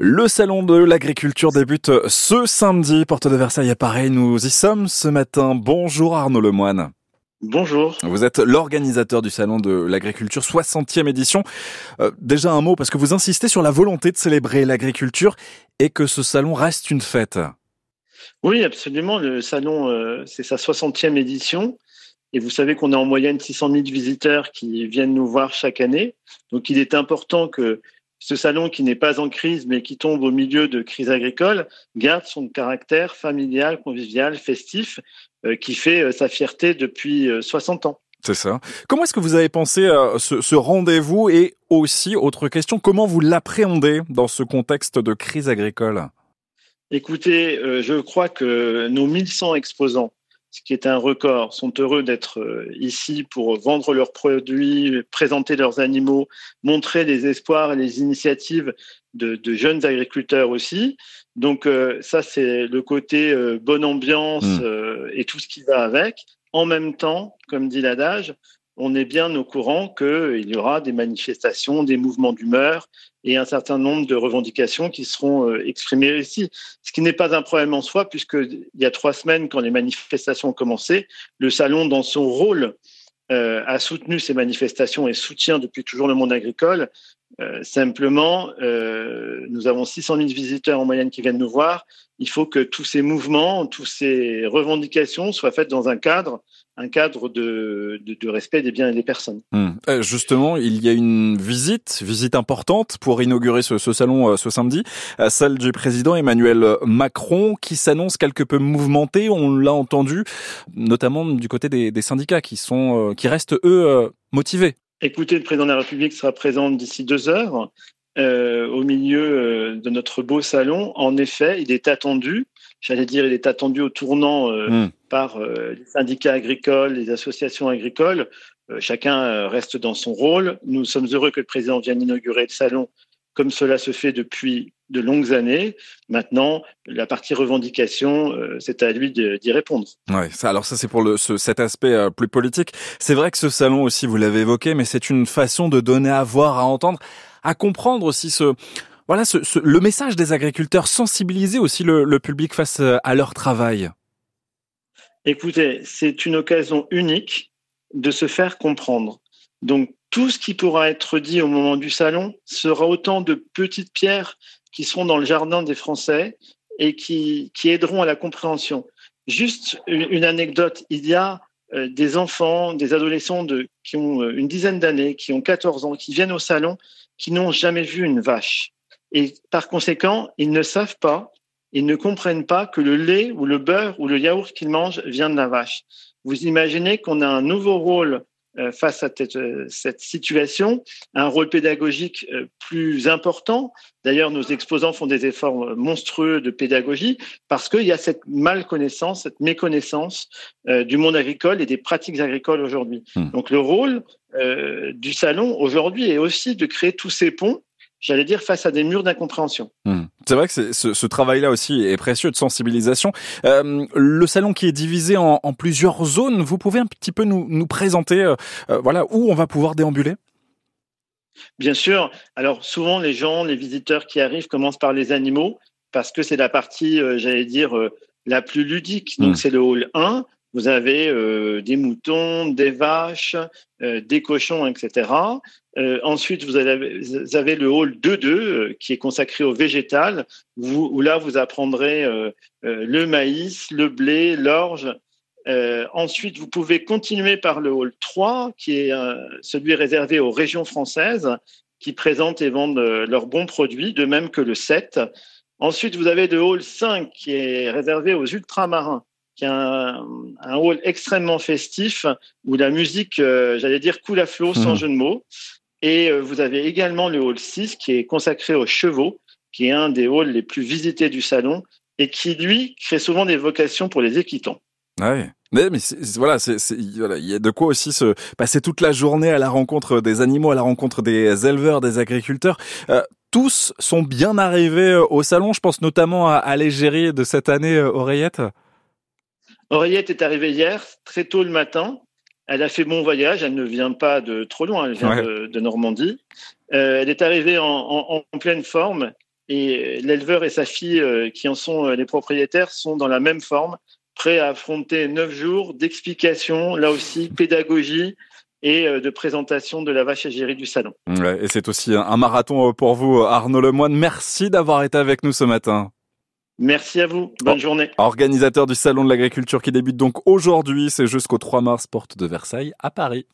Le salon de l'agriculture débute ce samedi, porte de Versailles à Paris. Nous y sommes ce matin. Bonjour Arnaud Lemoine. Bonjour. Vous êtes l'organisateur du salon de l'agriculture 60e édition. Euh, déjà un mot parce que vous insistez sur la volonté de célébrer l'agriculture et que ce salon reste une fête. Oui, absolument. Le salon, euh, c'est sa 60e édition. Et vous savez qu'on a en moyenne 600 000 visiteurs qui viennent nous voir chaque année. Donc il est important que ce salon qui n'est pas en crise mais qui tombe au milieu de crise agricole garde son caractère familial, convivial, festif euh, qui fait euh, sa fierté depuis 60 euh, ans. C'est ça. Comment est-ce que vous avez pensé à ce, ce rendez-vous et aussi, autre question, comment vous l'appréhendez dans ce contexte de crise agricole? Écoutez, je crois que nos 1100 exposants ce qui est un record, sont heureux d'être euh, ici pour vendre leurs produits, présenter leurs animaux, montrer les espoirs et les initiatives de, jeunes agriculteurs aussi. Donc euh, ça, c'est le côté euh, bonne ambiance mmh. et tout ce qui va avec. En même temps, comme dit l'adage, on est bien au courant qu'il y aura des manifestations, des mouvements d'humeur et un certain nombre de revendications qui seront euh, exprimées ici. Ce qui n'est pas un problème en soi, puisque il y a trois semaines, quand les manifestations ont commencé, le salon, dans son rôle, euh, a soutenu ces manifestations et soutient depuis toujours le monde agricole. Euh, simplement, nous avons 600 000 visiteurs en moyenne qui viennent nous voir. Il faut que tous ces mouvements, toutes ces revendications soient faites dans un cadre un cadre de, respect des biens et des personnes. Hmm. Euh, justement, il y a une visite, visite importante pour inaugurer ce, salon euh, ce samedi, euh, celle du président Emmanuel Macron qui s'annonce quelque peu mouvementée. On l'a entendu, notamment du côté des, des syndicats qui sont, qui restent eux motivés. Écoutez, le président de la République sera présent d'ici deux heures. Euh, au milieu de notre beau salon. En effet, il est attendu j'allais dire, il est attendu au tournant euh, hmm. par euh, les syndicats agricoles, les associations agricoles. Euh, chacun reste dans son rôle. Nous sommes heureux que le président vienne inaugurer le salon comme cela se fait depuis de longues années. Maintenant, la partie revendication, c'est à lui d'y répondre. Ouais, ça, alors ça c'est pour le, ce, cet aspect plus politique. C'est vrai que ce salon aussi, vous l'avez évoqué, mais c'est une façon de donner à voir, à entendre, à comprendre aussi ce voilà ce, le message des agriculteurs, sensibiliser aussi le, public face euh, à leur travail. Écoutez, c'est une occasion unique de se faire comprendre. Donc tout ce qui pourra être dit au moment du salon sera autant de petites pierres qui seront dans le jardin des Français et qui, aideront à la compréhension. Juste une, anecdote, il y a euh, des enfants, des adolescents qui ont euh, une dizaine d'années, qui ont 14 ans, qui viennent au salon, qui n'ont jamais vu une vache. Et par conséquent, ils ne savent pas, ils ne comprennent pas que le lait ou le beurre ou le yaourt qu'ils mangent vient de la vache. Vous imaginez qu'on a un nouveau rôle face à euh, cette, situation, un rôle pédagogique euh, plus important. D'ailleurs, nos exposants font des efforts monstrueux de pédagogie parce qu'il y a cette malconnaissance, cette méconnaissance du monde agricole et des pratiques agricoles aujourd'hui. Hmm. Donc le rôle du salon aujourd'hui est aussi de créer tous ces ponts j'allais dire, face à des murs d'incompréhension. Hmm. C'est vrai que ce, ce travail-là aussi est précieux de sensibilisation. Euh, le salon qui est divisé en, en, plusieurs zones, vous pouvez un petit peu nous, nous présenter euh, euh, voilà, où on va pouvoir déambuler? Bien sûr. Alors souvent, les gens, les visiteurs qui arrivent commencent par les animaux parce que c'est la partie, euh, j'allais dire, la plus ludique. Donc hmm. c'est le hall 1 vous avez euh, des moutons, des vaches, euh, des cochons, etc. Euh, ensuite, vous avez, le hall 2-2 qui est consacré au végétal, où, où là, vous apprendrez le maïs, le blé, l'orge. ensuite, vous pouvez continuer par le hall 3, qui est celui réservé aux régions françaises, qui présentent et vendent leurs bons produits, de même que le 7. Ensuite, vous avez le hall 5, qui est réservé aux ultramarins qui est un, un, hall extrêmement festif où la musique, euh, j'allais dire, coule à flot sans mmh. jeu de mots. Et euh, vous avez également le hall 6 qui est consacré aux chevaux, qui est un des halls les plus visités du salon et qui, lui, crée souvent des vocations pour les équitants. Ouais. Mais, mais voilà, c'est, voilà, il y a de quoi aussi se passer toute la journée à la rencontre des animaux, à la rencontre des éleveurs, des agriculteurs. Euh, tous sont bien arrivés au salon. Je pense notamment à, à l'égérie de cette année, Oreillette. Oreillette est arrivée hier, très tôt le matin. Elle a fait bon voyage. Elle ne vient pas de trop loin. Elle vient de, Normandie. Euh, elle est arrivée en, pleine forme Et l'éleveur et sa fille, qui en sont les propriétaires, sont dans la même forme, prêts à affronter neuf jours d'explications, là aussi pédagogie et de présentation de la vache égérie du salon. et c'est aussi un marathon pour vous, Arnaud Lemoine. Merci d'avoir été avec nous ce matin. Merci à vous. Bonne journée. Organisateur du Salon de l'agriculture qui débute donc aujourd'hui, c'est jusqu'au 3 mars, porte de Versailles à Paris.